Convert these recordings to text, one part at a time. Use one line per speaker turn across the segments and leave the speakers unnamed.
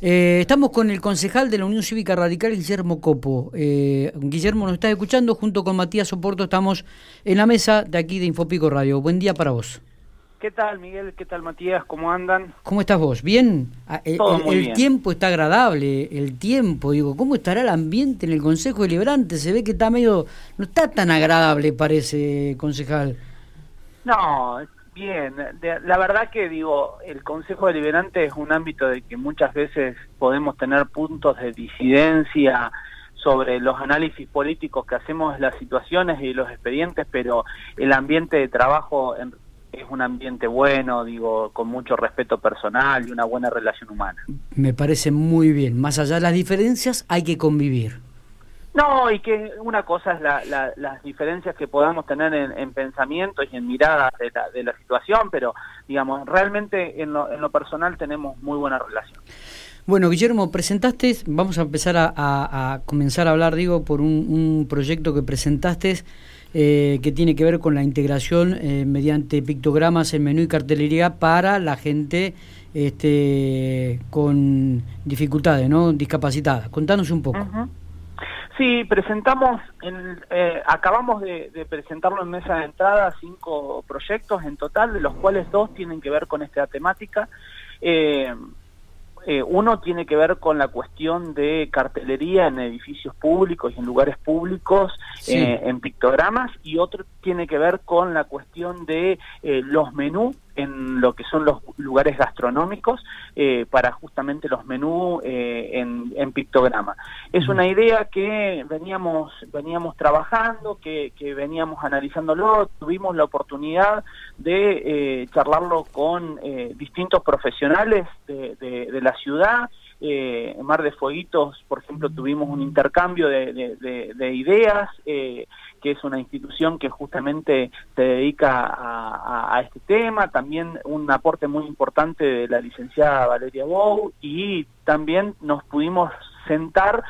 Eh, estamos con el concejal de la Unión Cívica Radical, Guillermo Copo. Eh, Guillermo nos está escuchando, junto con Matías Soporto estamos en la mesa de aquí de Infopico Radio. Buen día para vos.
¿Qué tal, Miguel? ¿Qué tal, Matías? ¿Cómo andan?
¿Cómo estás vos? ¿Bien? Ah, el,
Todo muy
el
bien.
tiempo está agradable, el tiempo, digo, ¿cómo estará el ambiente en el Consejo Deliberante? Se ve que está medio, no está tan agradable, parece, concejal.
No, bien. La verdad que, digo, el Consejo Deliberante es un ámbito de que muchas veces podemos tener puntos de disidencia sobre los análisis políticos que hacemos las situaciones y los expedientes, pero el ambiente de trabajo en- es un ambiente bueno, digo, con mucho respeto personal y una buena relación humana.
Me parece muy bien. Más allá de las diferencias, hay que convivir.
No, y que una cosa es la- la- las diferencias que podamos tener en, en pensamientos y en miradas de la, de la situación, pero digamos, realmente en lo, en lo personal tenemos muy buena relación.
Bueno, Guillermo, presentaste, vamos a empezar a, a- a comenzar a hablar, digo, por un, un proyecto que presentaste eh, que tiene que ver con la integración eh, mediante pictogramas en menú y cartelería para la gente este, con dificultades, ¿no? Discapacitada. Contanos un poco.
Sí, presentamos, en- eh, acabamos de, de presentarlo en mesa de entrada cinco proyectos en total, de los cuales dos tienen que ver con esta temática. Eh, eh, uno tiene que ver con la cuestión de cartelería en edificios públicos y en lugares públicos
Sí.
eh, en pictogramas y otro tiene que ver con la cuestión de eh, los menús en lo que son los lugares gastronómicos eh, para justamente los menús eh, en, en pictograma. Es una idea que veníamos veníamos trabajando, que, que veníamos analizándolo, tuvimos la oportunidad de eh, charlarlo con distintos profesionales de, de- de la ciudad. Eh, Mar de Fueguitos, por ejemplo, tuvimos un intercambio de, de- de- de ideas, eh, que es una institución que justamente se dedica a, a- a este tema, también un aporte muy importante de la licenciada Valeria Bou, y también nos pudimos sentar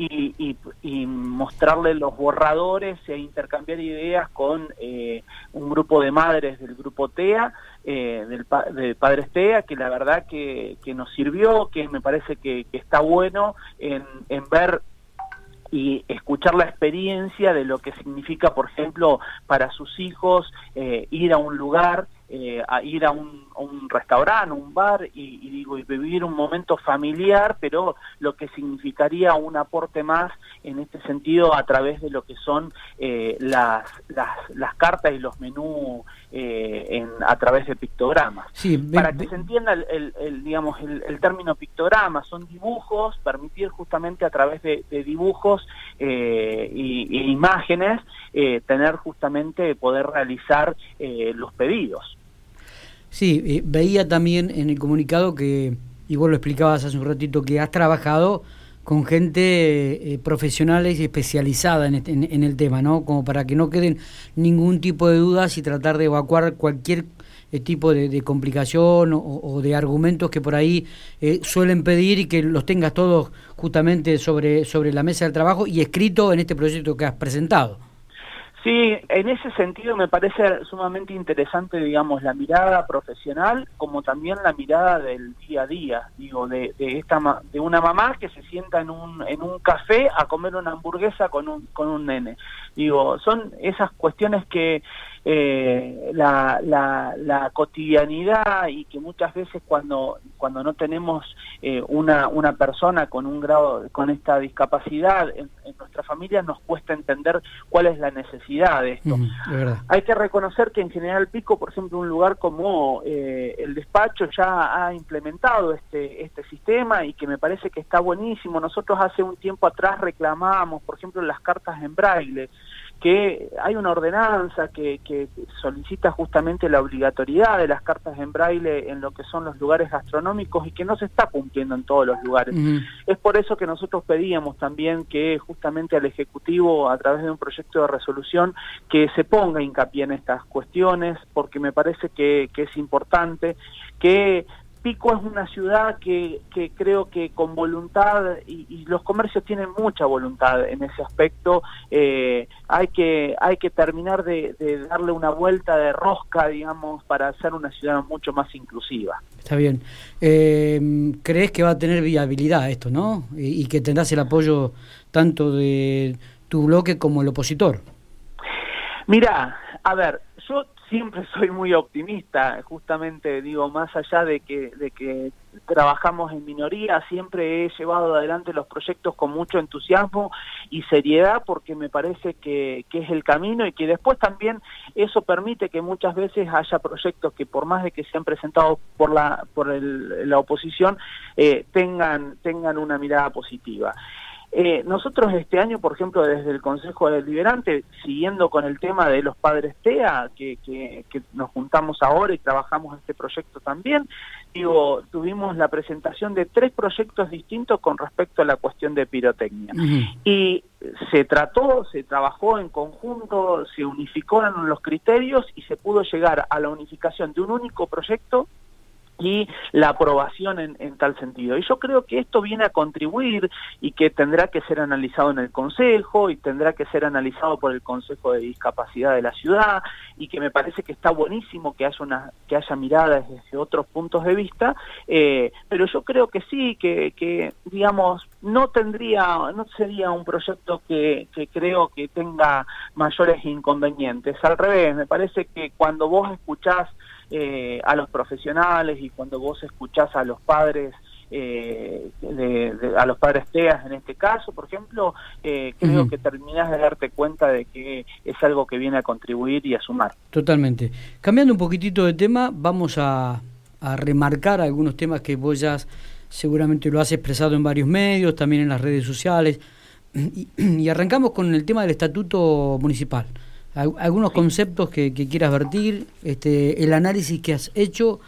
y, y- y mostrarle los borradores e intercambiar ideas con eh, un grupo de madres del grupo TEA, eh, del de Padres TEA, que la verdad que, que nos sirvió, que me parece que, está bueno en, en ver y escuchar la experiencia de lo que significa, por ejemplo, para sus hijos eh, ir a un lugar, eh, a ir a un, un restaurante, un bar y, y digo y vivir un momento familiar, pero lo que significaría un aporte más en este sentido a través de lo que son eh, las, las, las cartas y los menús eh, en, a través de pictogramas.
Sí,
para que se entienda el, el- el, digamos el, el término pictograma son dibujos permitir justamente a través de, de dibujos eh, y, y imágenes eh, tener justamente poder realizar eh, los pedidos
Sí, eh, veía también en el comunicado que, y vos lo explicabas hace un ratito, que has trabajado con gente eh, profesionales y especializada en, este- en- el tema, ¿no? Como para que no queden ningún tipo de dudas y tratar de evacuar cualquier eh, tipo de, de complicación o, o de argumentos que por ahí eh, suelen pedir y que los tengas todos justamente sobre, sobre la mesa del trabajo y escrito en este proyecto que has presentado.
Sí, en ese sentido me parece sumamente interesante, digamos, la mirada profesional como también la mirada del día a día, digo, de, de esta de una mamá que se sienta en un en un café a comer una hamburguesa con un con un nene. Digo, son esas cuestiones que eh, la, la, la cotidianidad y que muchas veces cuando cuando no tenemos eh, una una persona con un grado con esta discapacidad en, nuestra familia nos cuesta entender cuál es la necesidad de esto.
Verdad.
Hay que reconocer que en General Pico, por ejemplo, un lugar como eh, el despacho ya ha implementado este, este sistema y que me parece que está buenísimo. Nosotros hace un tiempo atrás reclamábamos, por ejemplo, las cartas en braille, que hay una ordenanza que, que solicita justamente la obligatoriedad de las cartas en braille en lo que son los lugares gastronómicos y que no se está cumpliendo en todos los lugares. Es por eso que nosotros pedíamos también que justamente al Ejecutivo, a través de un proyecto de resolución, que se ponga hincapié en estas cuestiones, porque me parece que, que es importante que Pico es una ciudad que, que creo que con voluntad, y, los comercios tienen mucha voluntad en ese aspecto, eh, hay, que, hay que terminar de, darle una vuelta de rosca, digamos, para hacer una ciudad mucho más inclusiva.
Está bien. Eh, ¿Crees que va a tener viabilidad esto, no? Y, y que tendrás el apoyo tanto de tu bloque como el opositor.
Mira, a ver, siempre soy muy optimista, justamente digo, más allá de que, de que trabajamos en minoría, siempre he llevado adelante los proyectos con mucho entusiasmo y seriedad porque me parece que, que es el camino y que después también eso permite que muchas veces haya proyectos que por más de que sean presentados por la, por el, la oposición, eh, tengan, tengan una mirada positiva. Eh, nosotros este año, por ejemplo, desde el Consejo Deliberante, siguiendo con el tema de los padres TEA, que, que, nos juntamos ahora y trabajamos este proyecto también, digo, tuvimos la presentación de tres proyectos distintos con respecto a la cuestión de pirotecnia. Y se trató, se trabajó en conjunto, se unificaron los criterios y se pudo llegar a la unificación de un único proyecto y la aprobación en, tal sentido. Y yo creo que esto viene a contribuir y que tendrá que ser analizado en el Consejo y tendrá que ser analizado por el Consejo de Discapacidad de la ciudad y que me parece que está buenísimo que haya una que haya miradas desde otros puntos de vista, eh, pero yo creo que sí, que, que digamos no tendría, no sería un proyecto que, que creo que tenga mayores inconvenientes. Al revés, me parece que cuando vos escuchás eh, a los profesionales y cuando vos escuchás a los padres eh, de, a los padres TEAS en este caso, por ejemplo, eh, creo que terminás de darte cuenta de que es algo que viene a contribuir y a sumar.
Totalmente. Cambiando un poquitito de tema, vamos a, a remarcar algunos temas que vos ya seguramente lo has expresado en varios medios, también en las redes sociales, y arrancamos con el tema del estatuto municipal. Algunos conceptos que, quieras vertir, este, el análisis que has hecho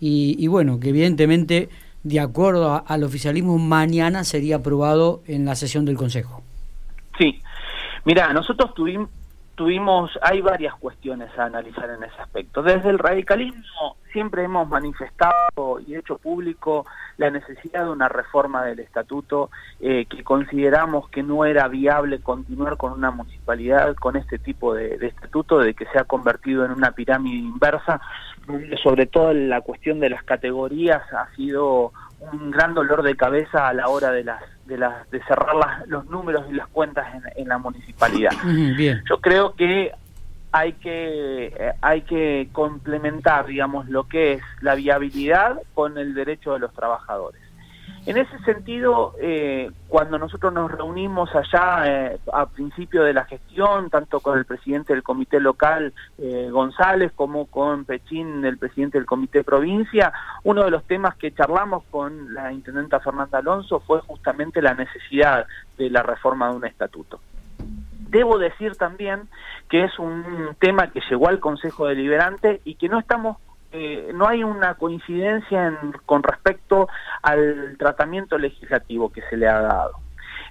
y, bueno, que evidentemente, de acuerdo al oficialismo, mañana sería aprobado en la sesión del Consejo.
Sí, mira, nosotros tuvimos, tuvimos, hay varias cuestiones a analizar en ese aspecto. Desde el radicalismo siempre hemos manifestado y hecho público la necesidad de una reforma del estatuto, eh, que consideramos que no era viable continuar con una municipalidad con este tipo de, estatuto, de que se ha convertido en una pirámide inversa, sobre todo la cuestión de las categorías ha sido un gran dolor de cabeza a la hora de las de, de cerrar las, los números y las cuentas en, la municipalidad. Yo creo que hay que eh, hay que complementar, digamos, lo que es la viabilidad con el derecho de los trabajadores. En ese sentido, eh, cuando nosotros nos reunimos allá eh, a principio de la gestión, tanto con el presidente del comité local, eh, González, como con Pechín, el presidente del comité provincia, uno de los temas que charlamos con la intendenta Fernanda Alonso fue justamente la necesidad de la reforma de un estatuto. Debo decir también que es un tema que llegó al Consejo Deliberante y que no estamos eh, no hay una coincidencia con respecto al tratamiento legislativo que se le ha dado.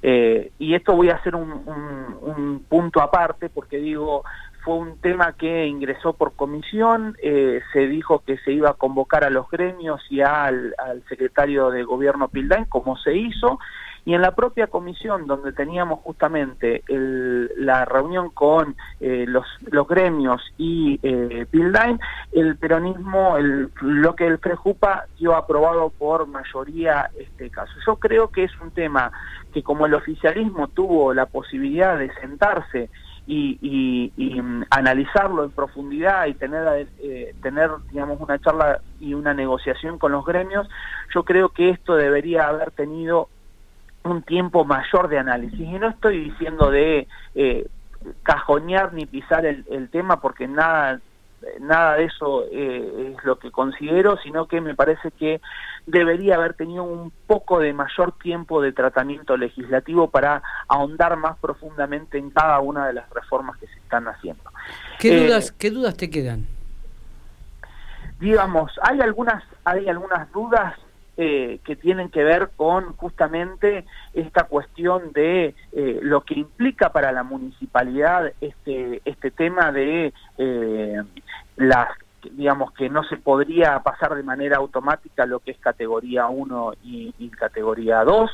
Eh, y esto voy a hacer un, punto aparte porque digo, fue un tema que ingresó por comisión, eh, se dijo que se iba a convocar a los gremios y al, al secretario de gobierno Pildain, como se hizo, y en la propia comisión donde teníamos justamente la reunión con eh, los, los gremios y eh, el peronismo, el, lo que el Prejupa dio aprobado por mayoría este caso. Yo creo que es un tema que como el oficialismo tuvo la posibilidad de sentarse y, y, mm, analizarlo en profundidad y tener, eh, tener, digamos, una charla y una negociación con los gremios, yo creo que esto debería haber tenido un tiempo mayor de análisis. Y no estoy diciendo de eh, cajonear ni pisar el, tema porque nada nada de eso eh, es lo que considero, sino que me parece que debería haber tenido un poco de mayor tiempo de tratamiento legislativo para ahondar más profundamente en cada una de las reformas que se están haciendo.
¿Qué eh, dudas, ¿qué dudas te quedan?
Digamos, hay algunas, hay algunas dudas eh, que tienen que ver con justamente esta cuestión de eh, lo que implica para la municipalidad este, este tema de eh, las digamos que no se podría pasar de manera automática lo que es categoría 1 y, y categoría 2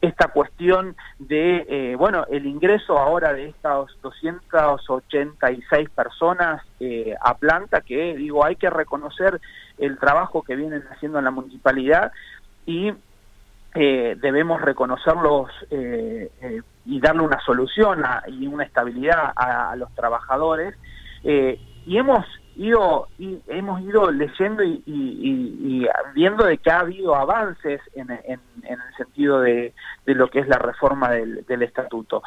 esta cuestión de, eh, bueno, el ingreso ahora de estas 286 personas eh, a planta, que digo, hay que reconocer el trabajo que vienen haciendo en la municipalidad y eh, debemos reconocerlos y darle una solución y una estabilidad a, a los trabajadores. y hemos ido, y hemos ido leyendo y, viendo de que ha habido avances en, el sentido de, lo que es la reforma del, del, estatuto.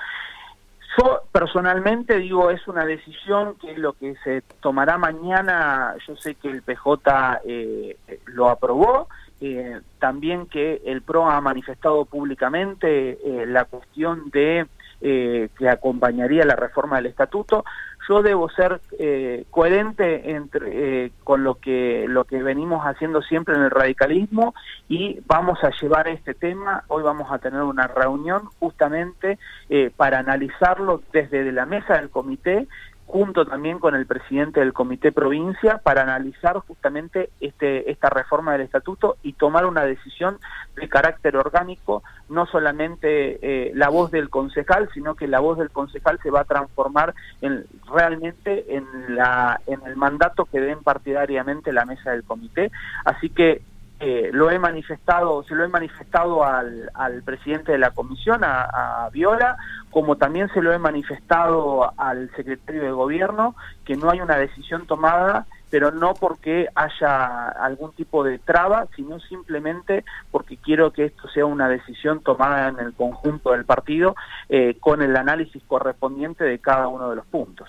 Yo personalmente digo, es una decisión que lo que se tomará mañana, yo sé que el PJ eh, lo aprobó, eh, también que el PRO ha manifestado públicamente eh, la cuestión de que acompañaría la reforma del estatuto. Yo debo ser eh, coherente entre, eh, con lo que, lo que venimos haciendo siempre en el radicalismo y vamos a llevar este tema, hoy vamos a tener una reunión justamente eh, para analizarlo desde la mesa del comité junto también con el presidente del Comité Provincia para analizar justamente este, esta reforma del estatuto y tomar una decisión de carácter orgánico, no solamente eh, la voz del concejal, sino que la voz del concejal se va a transformar en, realmente en, la, en el mandato que den partidariamente la mesa del comité. Así que eh, lo he manifestado, se lo he manifestado al, al presidente de la comisión, a, Viola, como también se lo he manifestado al secretario de gobierno, que no hay una decisión tomada, pero no porque haya algún tipo de traba, sino simplemente porque quiero que esto sea una decisión tomada en el conjunto del partido eh, con el análisis correspondiente de cada uno de los puntos.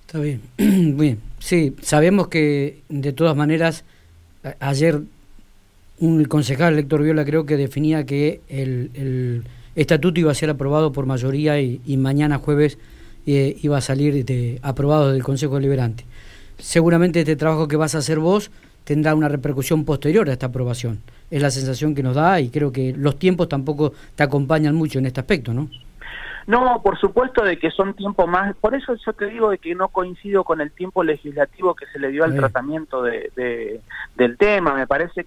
Está bien, bien. Sí, sabemos que de todas maneras ayer un concejal, Héctor Viola, creo que definía que el, estatuto iba a ser aprobado por mayoría y, mañana jueves eh, iba a salir de, aprobado del Consejo Deliberante. Seguramente este trabajo que vas a hacer vos tendrá una repercusión posterior a esta aprobación. Es la sensación que nos da y creo que los tiempos tampoco te acompañan mucho en este aspecto, ¿no?
No, por supuesto de que son tiempos más, por eso yo te digo de que no coincido con el tiempo legislativo que se le dio al tratamiento de, del tema, me parece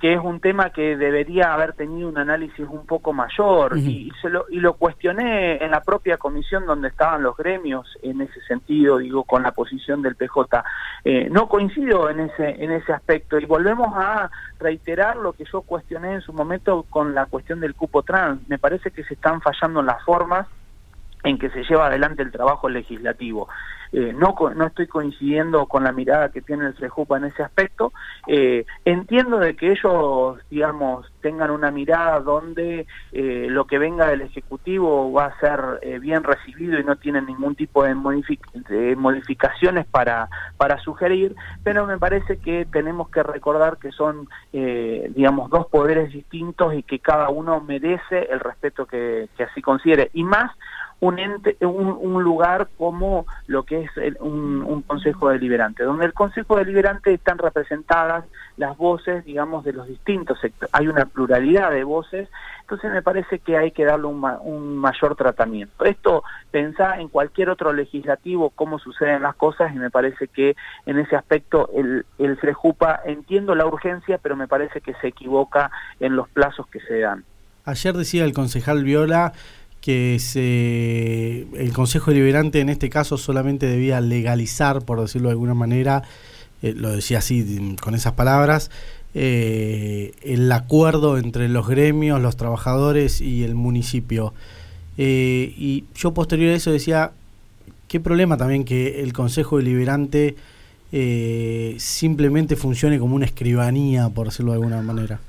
que es un tema que debería haber tenido un análisis un poco mayor y, se lo, y lo cuestioné en la propia comisión donde estaban los gremios en ese sentido, digo, con la posición del PJ. Eh, no coincido en ese, en ese aspecto y volvemos a reiterar lo que yo cuestioné en su momento con la cuestión del cupo trans. Me parece que se están fallando en las formas en que se lleva adelante el trabajo legislativo. Eh, no, no estoy coincidiendo con la mirada que tiene el CEJUPA en ese aspecto. Eh, entiendo de que ellos, digamos, tengan una mirada donde eh, lo que venga del Ejecutivo va a ser bien recibido y no tienen ningún tipo de, de, modificaciones para, para sugerir, pero me parece que tenemos que recordar que son, digamos, dos poderes distintos y que cada uno merece el respeto que así considere. Y más un, ente, un, lugar como lo que es un, Consejo Deliberante, donde el Consejo Deliberante están representadas las voces, digamos, de los distintos sectores. Hay una pluralidad de voces, entonces me parece que hay que darle un, mayor tratamiento. Esto pensá en cualquier otro legislativo cómo suceden las cosas y me parece que en ese aspecto el, el Frejupa entiendo la urgencia, pero me parece que se equivoca en los plazos que se dan.
Ayer decía el concejal Viola que se, el Consejo Deliberante en este caso solamente debía legalizar, por decirlo de alguna manera, eh, lo decía así con esas palabras, eh, el acuerdo entre los gremios, los trabajadores y el municipio. Eh, y yo posterior a eso decía, qué problema también que el Consejo Deliberante simplemente funcione como una escribanía, por decirlo de alguna manera.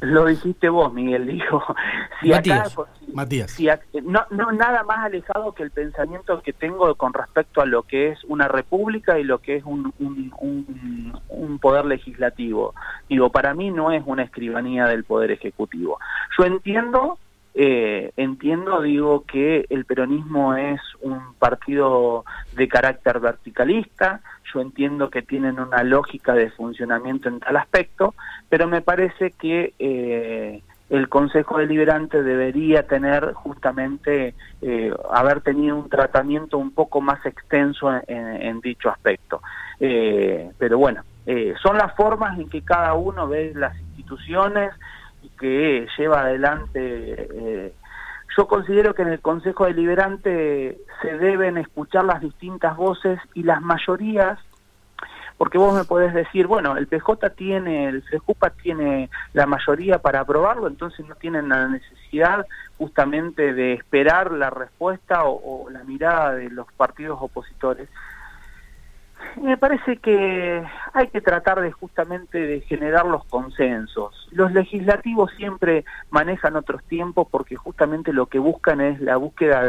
Lo dijiste vos, Miguel, dijo.
Si Matías. Matías.
Si no, no nada más alejado que el pensamiento que tengo con respecto a lo que es una república y lo que es un, un, un, un poder legislativo. Digo, para mí no es una escribanía del poder ejecutivo. Yo entiendo eh, entiendo, digo, que el peronismo es un partido de carácter verticalista, yo entiendo que tienen una lógica de funcionamiento en tal aspecto, pero me parece que eh, el Consejo Deliberante debería tener justamente, eh, haber tenido un tratamiento un poco más extenso en, dicho aspecto. Pero bueno, son las formas en que cada uno ve las instituciones que lleva adelante. Eh, yo considero que en el Consejo Deliberante se deben escuchar las distintas voces y las mayorías porque vos me podés decir, bueno, el PJ tiene, el FEJUPA tiene la mayoría para aprobarlo, entonces no tienen la necesidad justamente de esperar la respuesta o, la mirada de los partidos opositores. Me parece que hay que tratar de justamente de generar los consensos. Los legislativos siempre manejan otros tiempos porque justamente lo que buscan es la búsqueda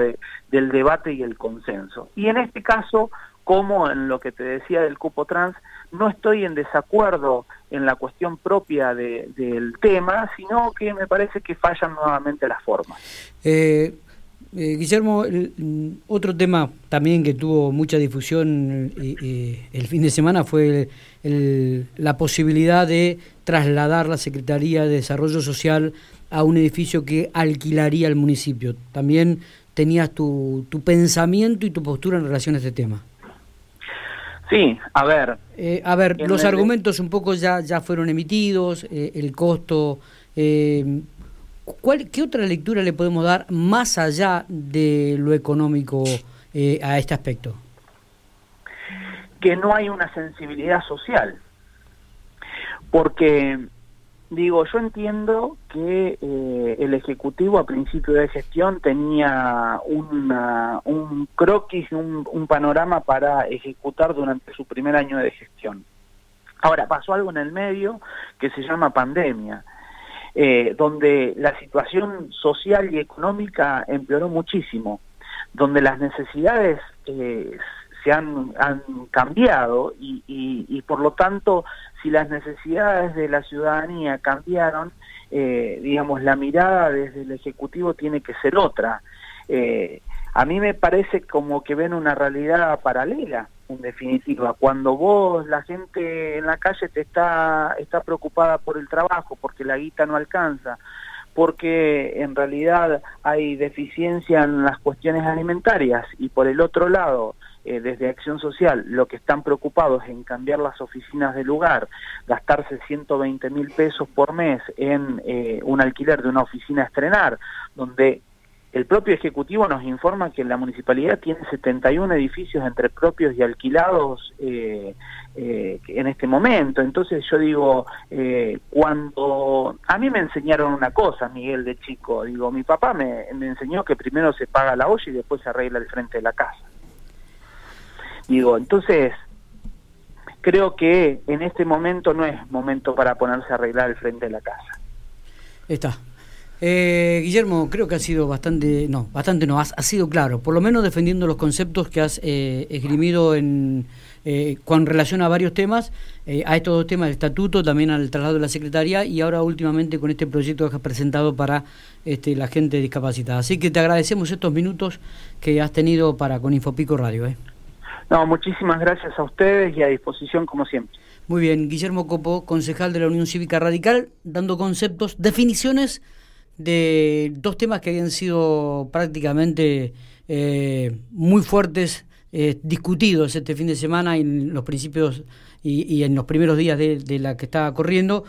del debate y el consenso. Y en este caso como en lo que te decía del cupo trans, no estoy en desacuerdo en la cuestión propia del tema, sino que me parece que fallan nuevamente las formas.
Eh, eh, Guillermo, mm, otro tema también que tuvo mucha difusión eh, el fin de semana fue la posibilidad de trasladar la Secretaría de Desarrollo Social a un edificio que alquilaría el municipio. También tenías tu, tu pensamiento y tu postura en relación a este tema.
Sí, a ver.
Eh, a ver, los argumentos un poco ya, ya fueron emitidos, eh, el costo. Eh, ¿cuál, ¿Qué otra lectura le podemos dar más allá de lo económico a este aspecto?
Que no hay una sensibilidad social. Porque Digo, yo entiendo que eh, el Ejecutivo a principio de gestión tenía un croquis, un, un panorama para ejecutar durante su primer año de gestión. Ahora, pasó algo en el medio que se llama pandemia, eh, donde la situación social y económica empeoró muchísimo, donde las necesidades eh, se han, han cambiado y, por lo tanto si las necesidades de la ciudadanía cambiaron, eh, digamos, la mirada desde el Ejecutivo tiene que ser otra. A mí me parece como que ven una realidad paralela, en definitiva. Cuando vos, la gente en la calle te está, está preocupada por el trabajo, porque la guita no alcanza, porque en realidad hay deficiencia en las cuestiones alimentarias y por el otro lado eh, desde Acción Social lo que están preocupados en cambiar las oficinas de lugar, gastarse 120 mil pesos por mes en eh, un alquiler de una oficina a estrenar, donde el propio Ejecutivo nos informa que la municipalidad tiene 71 edificios entre propios y alquilados eh, en este momento. Entonces yo digo, cuando a mí me enseñaron una cosa, Miguel de chico, digo, mi papá me, me enseñó que primero se paga la olla y después se arregla el frente de la casa. Digo, entonces, creo que en este momento no es momento para ponerse a arreglar el frente de la casa.
Está. Eh, Guillermo, creo que ha sido bastante, no, bastante no, ha, sido claro, por lo menos defendiendo los conceptos que has eh, esgrimido en, eh, con relación a varios temas, eh, a estos dos temas del estatuto, también al traslado de la Secretaría y ahora últimamente con este proyecto que has presentado para este, la gente discapacitada. Así que te agradecemos estos minutos que has tenido para con Infopico Radio. ¿eh?
No, muchísimas gracias a ustedes y a disposición como siempre.
Muy bien, Guillermo Copo, concejal de la Unión Cívica Radical, dando conceptos, definiciones de dos temas que habían sido prácticamente eh, muy fuertes, eh, discutidos este fin de semana en los principios y, en los primeros días de, de la que estaba corriendo.